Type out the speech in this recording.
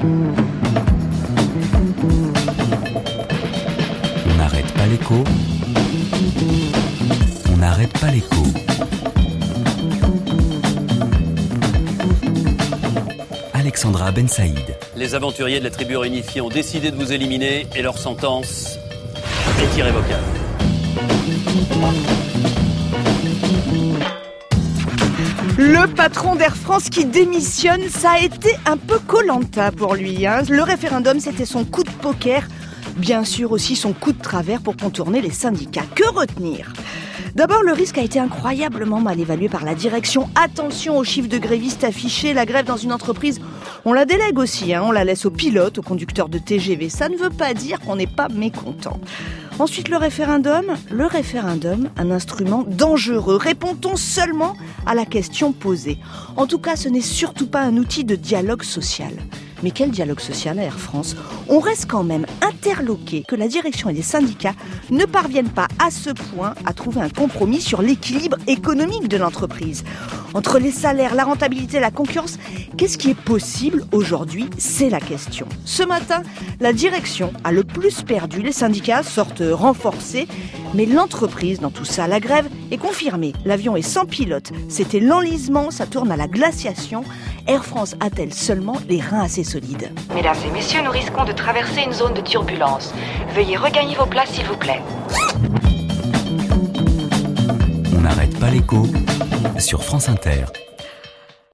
On n'arrête pas l'écho. On n'arrête pas l'écho. Alexandra Ben Saïd. Les aventuriers de la tribu réunifiée ont décidé de vous éliminer et leur sentence est irrévocable. Le patron d'Air France qui démissionne, ça a été un peu colanta pour lui. hein. Le référendum, c'était son coup de poker. Bien sûr aussi son coup de travers pour contourner les syndicats. Que retenir? D'abord, le risque a été incroyablement mal évalué par la direction. Attention aux chiffres de grévistes affichés. La grève dans une entreprise, on la délègue aussi. hein. On la laisse aux pilotes, aux conducteurs de TGV. Ça ne veut pas dire qu'on n'est pas mécontent. Ensuite, le référendum. Le référendum, un instrument dangereux. Répond-on seulement à la question posée? En tout cas, ce n'est surtout pas un outil de dialogue social. Mais quel dialogue social à Air France? On reste quand même interloqué que la direction et les syndicats ne parviennent pas à ce point à trouver un compromis sur l'équilibre économique de l'entreprise. Entre les salaires, la rentabilité, la concurrence, qu'est-ce qui est possible aujourd'hui? C'est la question. Ce matin, la direction a le plus perdu. Les syndicats sortent renforcés, mais l'entreprise dans tout ça, la grève est confirmée. L'avion est sans pilote. C'était l'enlisement, ça tourne à la glaciation. Air France a-t-elle seulement les reins assez solides? Mesdames et messieurs, nous risquons de traverser une zone de turbulence. Veuillez regagner vos places, s'il vous plaît. On n'arrête pas l'écho sur France Inter.